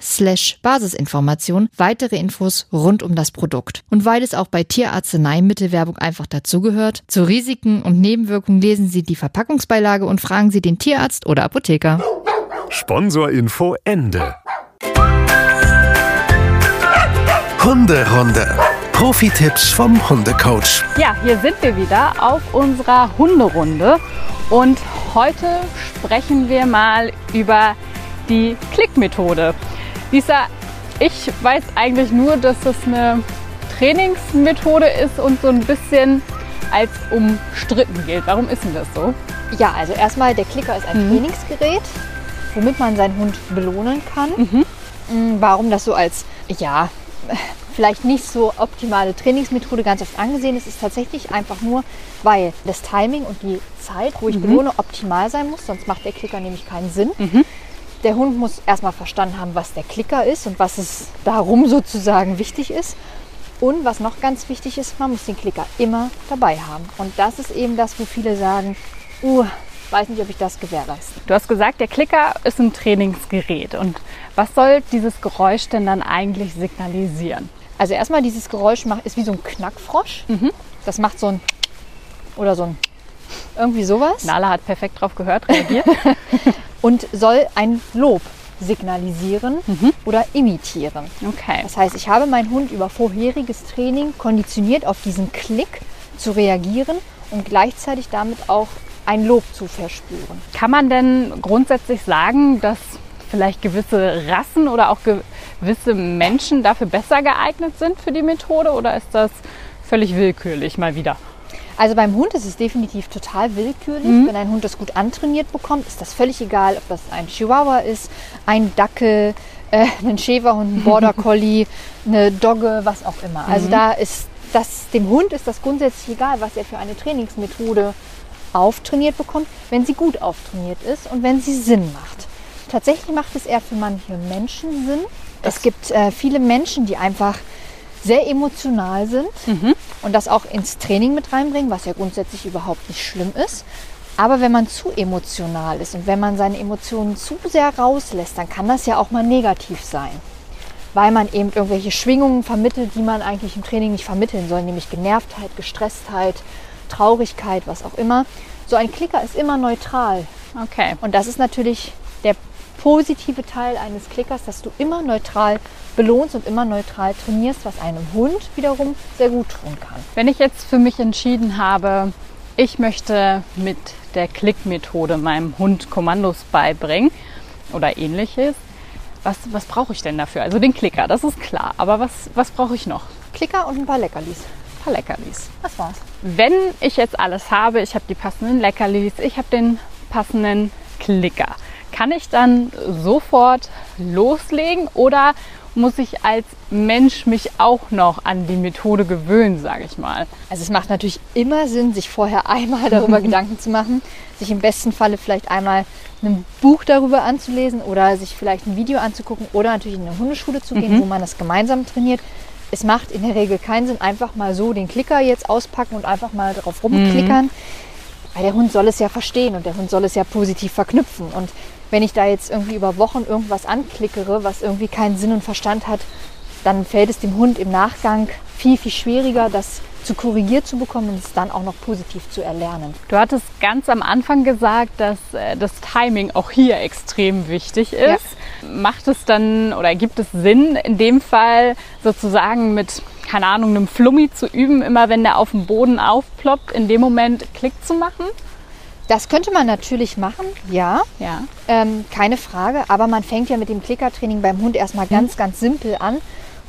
slash Basisinformation weitere Infos rund um das Produkt. Und weil es auch bei Tierarzneimittelwerbung einfach dazugehört, zu Risiken und Nebenwirkungen lesen Sie die Verpackungsbeilage und fragen Sie den Tierarzt oder Apotheker. Sponsorinfo Ende. Hunderunde. Profi-Tipps vom Hundecoach. Ja, hier sind wir wieder auf unserer Hunderunde und heute sprechen wir mal über die Klickmethode. Lisa, ich weiß eigentlich nur, dass es eine Trainingsmethode ist und so ein bisschen als umstritten gilt. Warum ist denn das so? Ja, also erstmal, der Klicker ist ein mhm. Trainingsgerät, womit man seinen Hund belohnen kann. Mhm. Mm, warum das so als, ja, vielleicht nicht so optimale Trainingsmethode ganz oft angesehen ist, ist tatsächlich einfach nur, weil das Timing und die Zeit, wo ich mhm. belohne, optimal sein muss, sonst macht der Klicker nämlich keinen Sinn. Mhm. Der Hund muss erstmal verstanden haben, was der Klicker ist und was es darum sozusagen wichtig ist. Und was noch ganz wichtig ist, man muss den Klicker immer dabei haben. Und das ist eben das, wo viele sagen, uh, weiß nicht, ob ich das gewährleiste. Du hast gesagt, der Klicker ist ein Trainingsgerät. Und was soll dieses Geräusch denn dann eigentlich signalisieren? Also erstmal dieses Geräusch macht, ist wie so ein Knackfrosch. Mhm. Das macht so ein oder so ein irgendwie sowas. Nala hat perfekt drauf gehört, reagiert. und soll ein Lob signalisieren mhm. oder imitieren. Okay. Das heißt, ich habe meinen Hund über vorheriges Training konditioniert, auf diesen Klick zu reagieren und gleichzeitig damit auch ein Lob zu verspüren. Kann man denn grundsätzlich sagen, dass vielleicht gewisse Rassen oder auch gewisse Menschen dafür besser geeignet sind für die Methode oder ist das völlig willkürlich mal wieder? Also beim Hund ist es definitiv total willkürlich. Mhm. Wenn ein Hund das gut antrainiert bekommt, ist das völlig egal, ob das ein Chihuahua ist, ein Dackel, äh, ein Schäferhund, ein Border Collie, eine Dogge, was auch immer. Also mhm. da ist das, dem Hund ist das grundsätzlich egal, was er für eine Trainingsmethode auftrainiert bekommt, wenn sie gut auftrainiert ist und wenn sie Sinn macht. Tatsächlich macht es eher für manche Menschen Sinn. Das es gibt äh, viele Menschen, die einfach sehr emotional sind mhm. und das auch ins Training mit reinbringen, was ja grundsätzlich überhaupt nicht schlimm ist. Aber wenn man zu emotional ist und wenn man seine Emotionen zu sehr rauslässt, dann kann das ja auch mal negativ sein. Weil man eben irgendwelche Schwingungen vermittelt, die man eigentlich im Training nicht vermitteln soll, nämlich Genervtheit, Gestresstheit, Traurigkeit, was auch immer. So ein Klicker ist immer neutral. Okay. Und das ist natürlich der positive Teil eines Klickers, dass du immer neutral belohnst und immer neutral trainierst, was einem Hund wiederum sehr gut tun kann. Wenn ich jetzt für mich entschieden habe, ich möchte mit der Klickmethode meinem Hund Kommandos beibringen oder ähnliches, was, was brauche ich denn dafür? Also den Klicker, das ist klar. Aber was, was brauche ich noch? Klicker und ein paar Leckerlis. Ein paar Leckerlis. Das war's. Wenn ich jetzt alles habe, ich habe die passenden Leckerlis, ich habe den passenden Klicker, kann ich dann sofort loslegen oder muss ich als Mensch mich auch noch an die Methode gewöhnen, sage ich mal. Also es macht natürlich immer Sinn, sich vorher einmal darüber Gedanken zu machen, sich im besten Falle vielleicht einmal ein Buch darüber anzulesen oder sich vielleicht ein Video anzugucken oder natürlich in eine Hundeschule zu gehen, mhm. wo man das gemeinsam trainiert. Es macht in der Regel keinen Sinn, einfach mal so den Klicker jetzt auspacken und einfach mal drauf rumklickern. Mhm. Weil der Hund soll es ja verstehen und der Hund soll es ja positiv verknüpfen. Und wenn ich da jetzt irgendwie über Wochen irgendwas anklickere, was irgendwie keinen Sinn und Verstand hat, dann fällt es dem Hund im Nachgang viel, viel schwieriger, das zu korrigiert zu bekommen und es dann auch noch positiv zu erlernen. Du hattest ganz am Anfang gesagt, dass äh, das Timing auch hier extrem wichtig ist. Ja. Macht es dann oder gibt es Sinn, in dem Fall sozusagen mit, keine Ahnung, einem Flummi zu üben, immer wenn der auf dem Boden aufploppt, in dem Moment Klick zu machen? Das könnte man natürlich machen, ja. ja. Ähm, keine Frage. Aber man fängt ja mit dem Klickertraining beim Hund erstmal ganz, hm. ganz simpel an.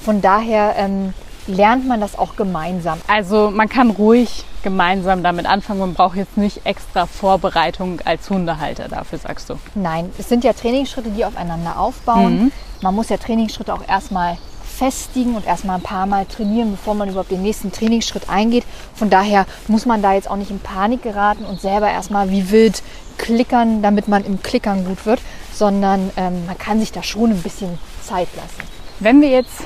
Von daher ähm, lernt man das auch gemeinsam. Also man kann ruhig gemeinsam damit anfangen. Man braucht jetzt nicht extra Vorbereitung als Hundehalter dafür, sagst du? Nein, es sind ja Trainingsschritte, die aufeinander aufbauen. Mhm. Man muss ja Trainingsschritte auch erstmal festigen und erstmal ein paar Mal trainieren, bevor man überhaupt den nächsten Trainingsschritt eingeht. Von daher muss man da jetzt auch nicht in Panik geraten und selber erstmal wie wild klickern, damit man im Klickern gut wird, sondern ähm, man kann sich da schon ein bisschen Zeit lassen. Wenn wir jetzt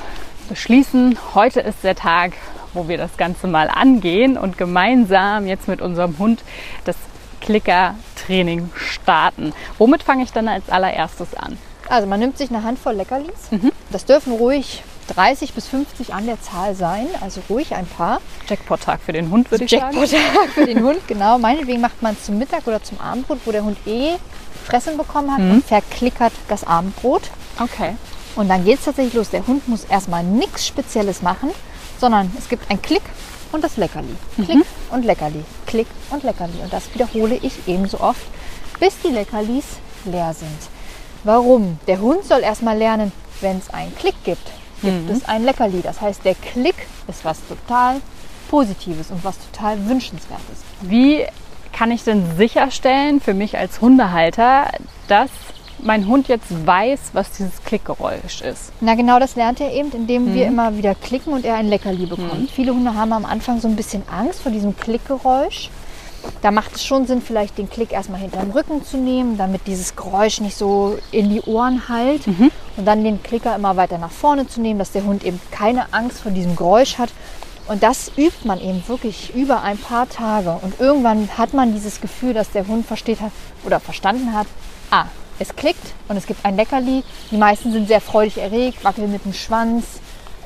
beschließen, heute ist der Tag, wo wir das Ganze mal angehen und gemeinsam jetzt mit unserem Hund das Klicker-Training starten. Womit fange ich dann als allererstes an? Also man nimmt sich eine Handvoll Leckerlis. Mhm. Das dürfen ruhig 30 bis 50 an der Zahl sein, also ruhig ein paar. Jackpot-Tag für den Hund, würde ich sagen. Jackpot-Tag für den Hund, genau. Meinetwegen macht man es zum Mittag oder zum Abendbrot, wo der Hund eh Fressen bekommen hat mhm. und verklickert das Abendbrot. Okay. Und dann geht es tatsächlich los. Der Hund muss erstmal nichts Spezielles machen, sondern es gibt ein Klick und das Leckerli. Mhm. Klick und Leckerli. Klick und Leckerli. Und das wiederhole ich ebenso oft, bis die Leckerlis leer sind. Warum? Der Hund soll erstmal lernen, wenn es einen Klick gibt, gibt mhm. es ein Leckerli. Das heißt, der Klick ist was total Positives und was total Wünschenswertes. Wie kann ich denn sicherstellen für mich als Hundehalter, dass mein Hund jetzt weiß, was dieses Klickgeräusch ist. Na genau, das lernt er eben, indem mhm. wir immer wieder klicken und er ein Leckerli bekommt. Mhm. Viele Hunde haben am Anfang so ein bisschen Angst vor diesem Klickgeräusch. Da macht es schon Sinn, vielleicht den Klick erstmal hinterm Rücken zu nehmen, damit dieses Geräusch nicht so in die Ohren halt. Mhm. Und dann den Klicker immer weiter nach vorne zu nehmen, dass der Hund eben keine Angst vor diesem Geräusch hat. Und das übt man eben wirklich über ein paar Tage. Und irgendwann hat man dieses Gefühl, dass der Hund versteht hat oder verstanden hat, ah, es klickt und es gibt ein Leckerli. Die meisten sind sehr freudig erregt, wackeln mit dem Schwanz.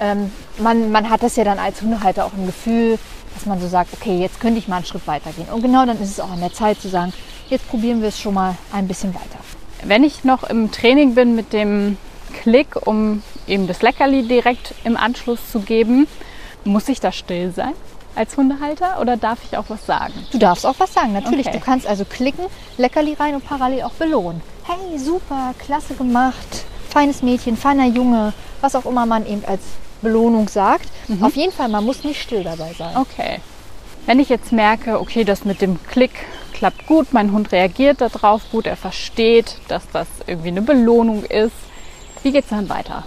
Ähm, man, man hat das ja dann als Hundehalter auch ein Gefühl, dass man so sagt, okay, jetzt könnte ich mal einen Schritt weiter gehen. Und genau dann ist es auch an der Zeit zu sagen, jetzt probieren wir es schon mal ein bisschen weiter. Wenn ich noch im Training bin mit dem Klick, um eben das Leckerli direkt im Anschluss zu geben, muss ich da still sein? als Hundehalter oder darf ich auch was sagen? Du darfst auch was sagen, natürlich. Okay. Du kannst also klicken, Leckerli rein und parallel auch belohnen. Hey, super, klasse gemacht, feines Mädchen, feiner Junge, was auch immer man eben als Belohnung sagt. Mhm. Auf jeden Fall, man muss nicht still dabei sein. Okay. Wenn ich jetzt merke, okay, das mit dem Klick klappt gut, mein Hund reagiert darauf gut, er versteht, dass das irgendwie eine Belohnung ist, wie geht es dann weiter?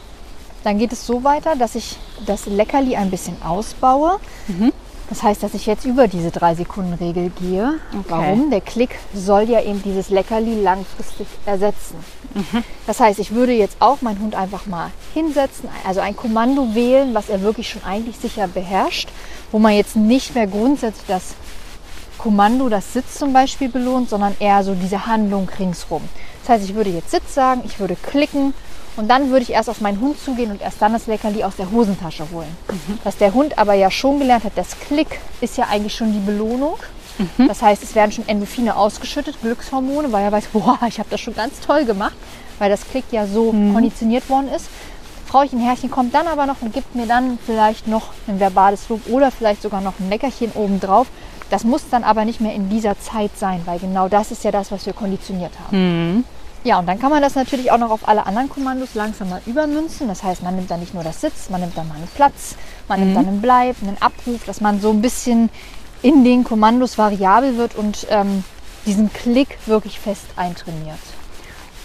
Dann geht es so weiter, dass ich das Leckerli ein bisschen ausbaue. Mhm. Das heißt, dass ich jetzt über diese 3-Sekunden-Regel gehe. Okay. Warum? Der Klick soll ja eben dieses Leckerli langfristig ersetzen. Mhm. Das heißt, ich würde jetzt auch meinen Hund einfach mal hinsetzen, also ein Kommando wählen, was er wirklich schon eigentlich sicher beherrscht, wo man jetzt nicht mehr grundsätzlich das Kommando, das Sitz zum Beispiel belohnt, sondern eher so diese Handlung ringsrum. Das heißt, ich würde jetzt Sitz sagen, ich würde klicken und dann würde ich erst auf meinen Hund zugehen und erst dann das Leckerli aus der Hosentasche holen. Mhm. Was der Hund aber ja schon gelernt hat, das Klick ist ja eigentlich schon die Belohnung. Mhm. Das heißt, es werden schon Endorphine ausgeschüttet, Glückshormone, weil er weiß, boah, ich habe das schon ganz toll gemacht, weil das Klick ja so mhm. konditioniert worden ist. Frauchen Herrchen kommt dann aber noch und gibt mir dann vielleicht noch ein verbales Lob oder vielleicht sogar noch ein Leckerchen obendrauf. Das muss dann aber nicht mehr in dieser Zeit sein, weil genau das ist ja das, was wir konditioniert haben. Mhm. Ja, und dann kann man das natürlich auch noch auf alle anderen Kommandos langsam mal übermünzen. Das heißt, man nimmt dann nicht nur das Sitz, man nimmt dann mal einen Platz, man mhm. nimmt dann einen Bleib, einen Abruf, dass man so ein bisschen in den Kommandos variabel wird und ähm, diesen Klick wirklich fest eintrainiert.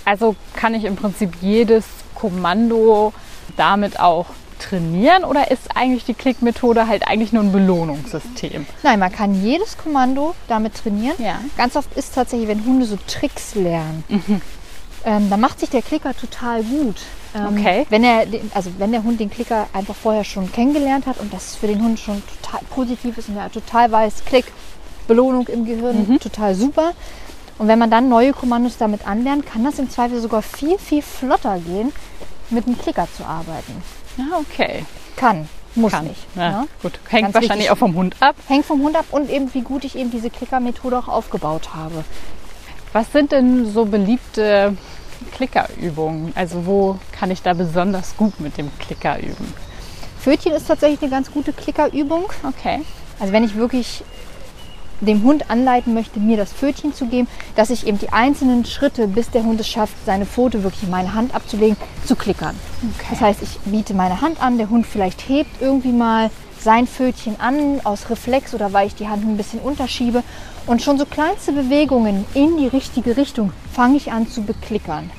Also kann ich im Prinzip jedes Kommando damit auch trainieren oder ist eigentlich die Klickmethode halt eigentlich nur ein Belohnungssystem? Nein, man kann jedes Kommando damit trainieren. Ja. Ganz oft ist tatsächlich, wenn Hunde so Tricks lernen, mhm ähm, dann macht sich der Klicker total gut. Ähm, okay. Wenn er, also wenn der Hund den Klicker einfach vorher schon kennengelernt hat und das für den Hund schon total positiv ist und er total weiß, Klick, Belohnung im Gehirn, mhm. total super. Und wenn man dann neue Kommandos damit anlernt, kann das im Zweifel sogar viel, viel flotter gehen, mit einem Klicker zu arbeiten. Ja, okay. Kann, muss Kann. nicht. Ja, ne? Gut, hängt Ganz wahrscheinlich wichtig. auch vom Hund ab. Hängt vom Hund ab und eben wie gut ich eben diese Klickermethode auch aufgebaut habe. Was sind denn so beliebte Klickerübungen? Also wo kann ich da besonders gut mit dem Klicker üben? Pfötchen ist tatsächlich eine ganz gute Klickerübung. Okay. Also wenn ich wirklich dem Hund anleiten möchte, mir das Pfötchen zu geben, dass ich eben die einzelnen Schritte, bis der Hund es schafft, seine Pfote wirklich in meine Hand abzulegen, zu klickern. Okay. Das heißt, ich biete meine Hand an, der Hund vielleicht hebt irgendwie mal sein Pfötchen an aus Reflex oder weil ich die Hand ein bisschen unterschiebe und schon so kleinste Bewegungen in die richtige Richtung fange ich an zu beklickern.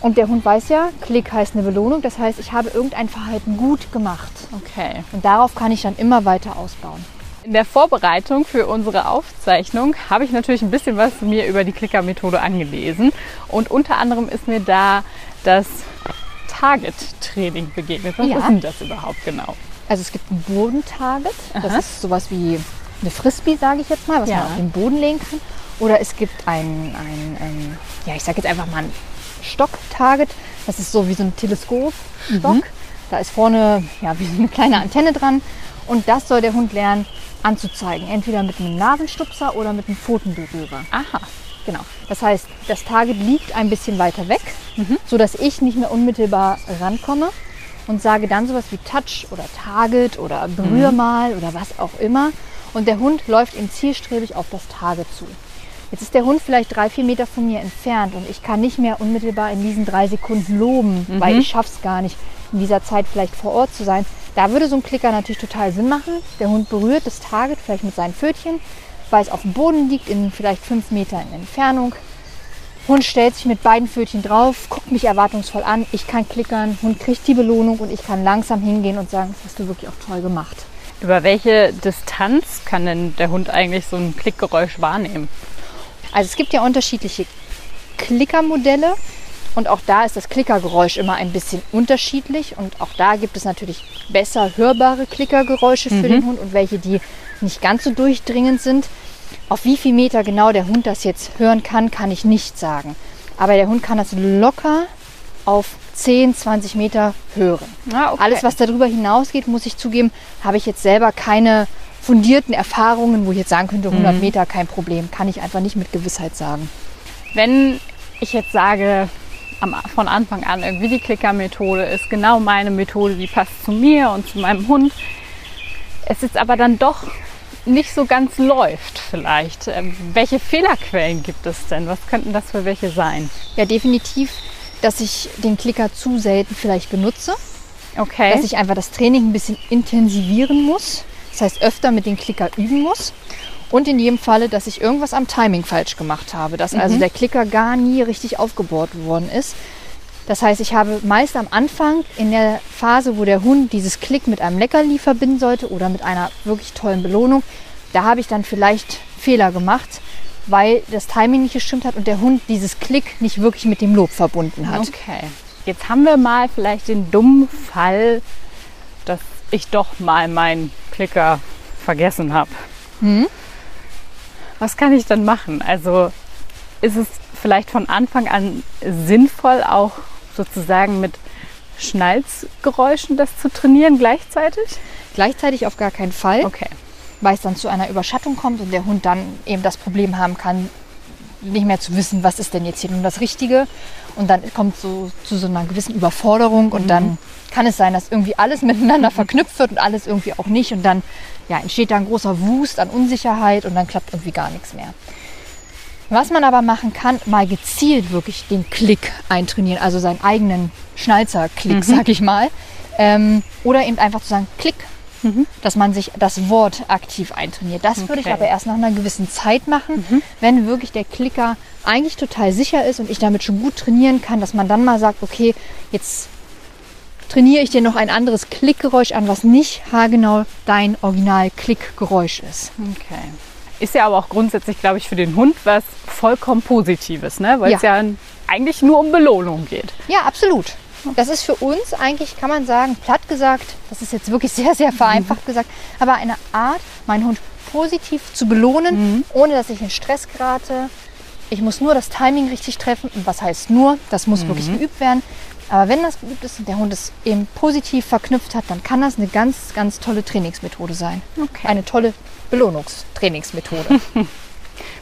Und der Hund weiß ja, Klick heißt eine Belohnung, das heißt, ich habe irgendein Verhalten gut gemacht. Okay. Und darauf kann ich dann immer weiter ausbauen. In der Vorbereitung für unsere Aufzeichnung habe ich natürlich ein bisschen was mir über die Klicker-Methode angelesen. Und unter anderem ist mir da das Target-Training begegnet. Was Ja. ist denn das überhaupt genau? Also es gibt ein Bodentarget, das ist sowas wie eine Frisbee, sage ich jetzt mal, was Ja. man auf den Boden legen kann. Oder es gibt ein, ein ähm, ja ich sage jetzt einfach mal ein Stock-Target, das ist so wie so ein Teleskopstock. Da ist vorne ja wie so eine kleine Antenne dran und das soll der Hund lernen anzuzeigen, entweder mit einem Nasenstupser oder mit einem Pfotenberührer. Aha. Genau. Das heißt, das Target liegt ein bisschen weiter weg, so dass ich nicht mehr unmittelbar rankomme und sage dann sowas wie Touch oder Target oder berühr mal oder was auch immer. Und der Hund läuft ihm zielstrebig auf das Target zu. Jetzt ist der Hund vielleicht drei, vier Meter von mir entfernt und ich kann nicht mehr unmittelbar in diesen drei Sekunden loben, weil ich schaffe es gar nicht, in dieser Zeit vielleicht vor Ort zu sein. Da würde so ein Klicker natürlich total Sinn machen. Der Hund berührt das Target vielleicht mit seinen Pfötchen, weil es auf dem Boden liegt, in vielleicht fünf Meter in Entfernung. Hund stellt sich mit beiden Pfötchen drauf, guckt mich erwartungsvoll an. Ich kann klickern, Hund kriegt die Belohnung und ich kann langsam hingehen und sagen, das hast du wirklich auch toll gemacht. Über welche Distanz kann denn der Hund eigentlich so ein Klickgeräusch wahrnehmen? Also es gibt ja unterschiedliche Klickermodelle und auch da ist das Klickergeräusch immer ein bisschen unterschiedlich und auch da gibt es natürlich besser hörbare Klickergeräusche für den Hund und welche, die nicht ganz so durchdringend sind. Auf wie viel Meter genau der Hund das jetzt hören kann, kann ich nicht sagen. Aber der Hund kann das locker auf 10, 20 Meter hören. Ah, okay. Alles, was darüber hinausgeht, muss ich zugeben, habe ich jetzt selber keine fundierten Erfahrungen, wo ich jetzt sagen könnte, 100 Meter kein Problem. Kann ich einfach nicht mit Gewissheit sagen. Wenn ich jetzt sage, am, von Anfang an irgendwie die Klicker-Methode ist genau meine Methode, die passt zu mir und zu meinem Hund, es jetzt aber dann doch nicht so ganz läuft vielleicht. Ähm, welche Fehlerquellen gibt es denn? Was könnten das für welche sein? Ja, definitiv, dass ich den Klicker zu selten vielleicht benutze. Okay. Dass ich einfach das Training ein bisschen intensivieren muss. Das heißt, öfter mit dem Klicker üben muss. Und in jedem Falle, dass ich irgendwas am Timing falsch gemacht habe. Dass also der Klicker gar nie richtig aufgebohrt worden ist. Das heißt, ich habe meist am Anfang in der Phase, wo der Hund dieses Klick mit einem Leckerli verbinden sollte oder mit einer wirklich tollen Belohnung, da habe ich dann vielleicht Fehler gemacht, weil das Timing nicht gestimmt hat und der Hund dieses Klick nicht wirklich mit dem Lob verbunden hat. Okay. Jetzt haben wir mal vielleicht den dummen Fall, dass ich doch mal meinen Klicker vergessen habe. Was kann ich dann machen? Also ist es vielleicht von Anfang an sinnvoll, auch sozusagen mit Schnalzgeräuschen das zu trainieren gleichzeitig? Gleichzeitig auf gar keinen Fall, Okay. weil es dann zu einer Überschattung kommt und der Hund dann eben das Problem haben kann, nicht mehr zu wissen, was ist denn jetzt hier nun das Richtige. Und dann kommt so zu so einer gewissen Überforderung und dann kann es sein, dass irgendwie alles miteinander verknüpft wird und alles irgendwie auch nicht. Und dann ja, entsteht da ein großer Wust an Unsicherheit und dann klappt irgendwie gar nichts mehr. Was man aber machen kann, mal gezielt wirklich den Klick eintrainieren, also seinen eigenen Schnalzer-Klick, sag ich mal. Ähm, oder eben einfach zu sagen, Klick, dass man sich das Wort aktiv eintrainiert. Das würde ich Okay. aber erst nach einer gewissen Zeit machen, wenn wirklich der Klicker eigentlich total sicher ist und ich damit schon gut trainieren kann, dass man dann mal sagt, okay, jetzt trainiere ich dir noch ein anderes Klickgeräusch an, was nicht haargenau dein Original-Klickgeräusch ist. Okay. Ist ja aber auch grundsätzlich, glaube ich, für den Hund was vollkommen Positives, ne? weil es ja eigentlich nur um Belohnung geht. Ja, absolut. Das ist für uns eigentlich, kann man sagen, platt gesagt, das ist jetzt wirklich sehr, sehr vereinfacht gesagt, aber eine Art, meinen Hund positiv zu belohnen, ohne dass ich in Stress gerate. Ich muss nur das Timing richtig treffen. Und was heißt nur? Das muss wirklich geübt werden. Aber wenn das geübt ist und der Hund es eben positiv verknüpft hat, dann kann das eine ganz, ganz tolle Trainingsmethode sein. Okay. Eine tolle Belohnungstrainingsmethode.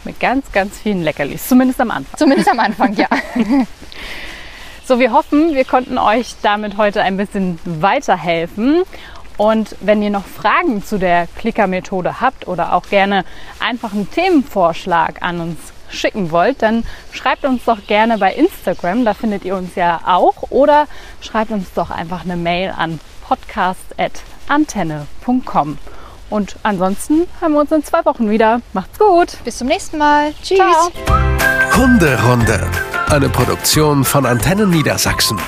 Mit ganz, ganz vielen Leckerlis, zumindest am Anfang. Zumindest am Anfang, ja. So, wir hoffen, wir konnten euch damit heute ein bisschen weiterhelfen. Und wenn ihr noch Fragen zu der Klicker-Methode habt oder auch gerne einfach einen Themenvorschlag an uns schicken wollt, dann schreibt uns doch gerne bei Instagram, da findet ihr uns ja auch, oder schreibt uns doch einfach eine Mail an podcast.antenne.com. Und ansonsten haben wir uns in zwei Wochen wieder. Macht's gut! Bis zum nächsten Mal. Tschüss. Ciao. Hunderunde. Eine Produktion von Antennen Niedersachsen.